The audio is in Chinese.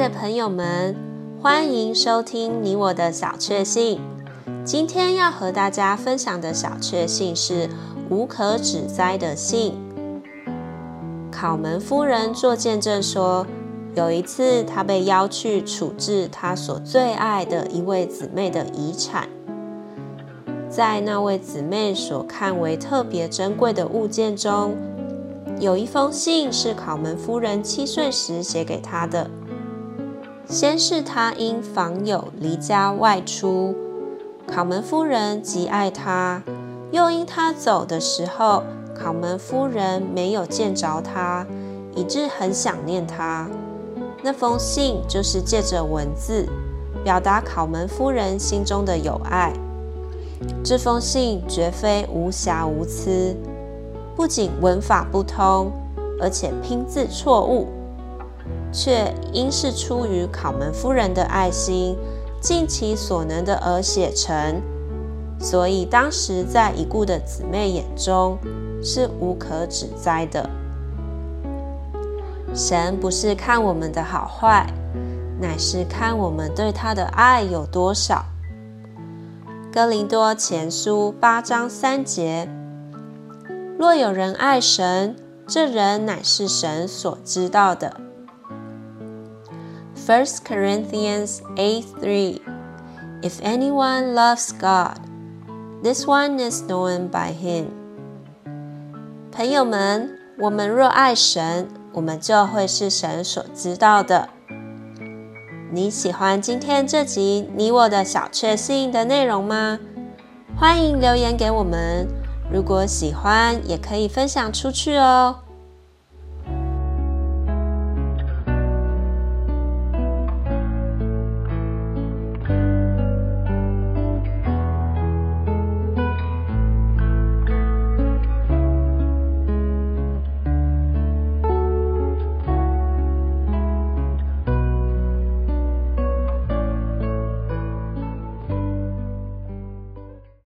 的朋友们，欢迎收听你我的小确幸。今天要和大家分享的小确幸是无可指摘的幸。考门夫人做见证说，有一次她被邀去处置她所最爱的一位姊妹的遗产，在那位姊妹所看为特别珍贵的物件中，有一封信是考门夫人七岁时写给她的。先是他因访友离家外出，考门夫人极爱他；又因他走的时候，考门夫人没有见着他，以致很想念他。那封信就是借着文字表达考门夫人心中的友爱。这封信绝非无瑕无疵，不仅文法不通，而且拼字错误。却因是出于考门夫人的爱心，尽其所能的而写成，所以当时在已故的姊妹眼中是无可指摘的。神不是看我们的好坏，乃是看我们对他的爱有多少。哥林多前书八章三节：若有人爱神，这人乃是神所知道的。First Corinthians 8:3 If anyone loves God, this one is known by him. 朋友们，我们若爱神，我们就会是神所知道的。你喜欢今天这集你我的小确幸的内容吗？欢迎留言给我们。如果喜欢，也可以分享出去哦。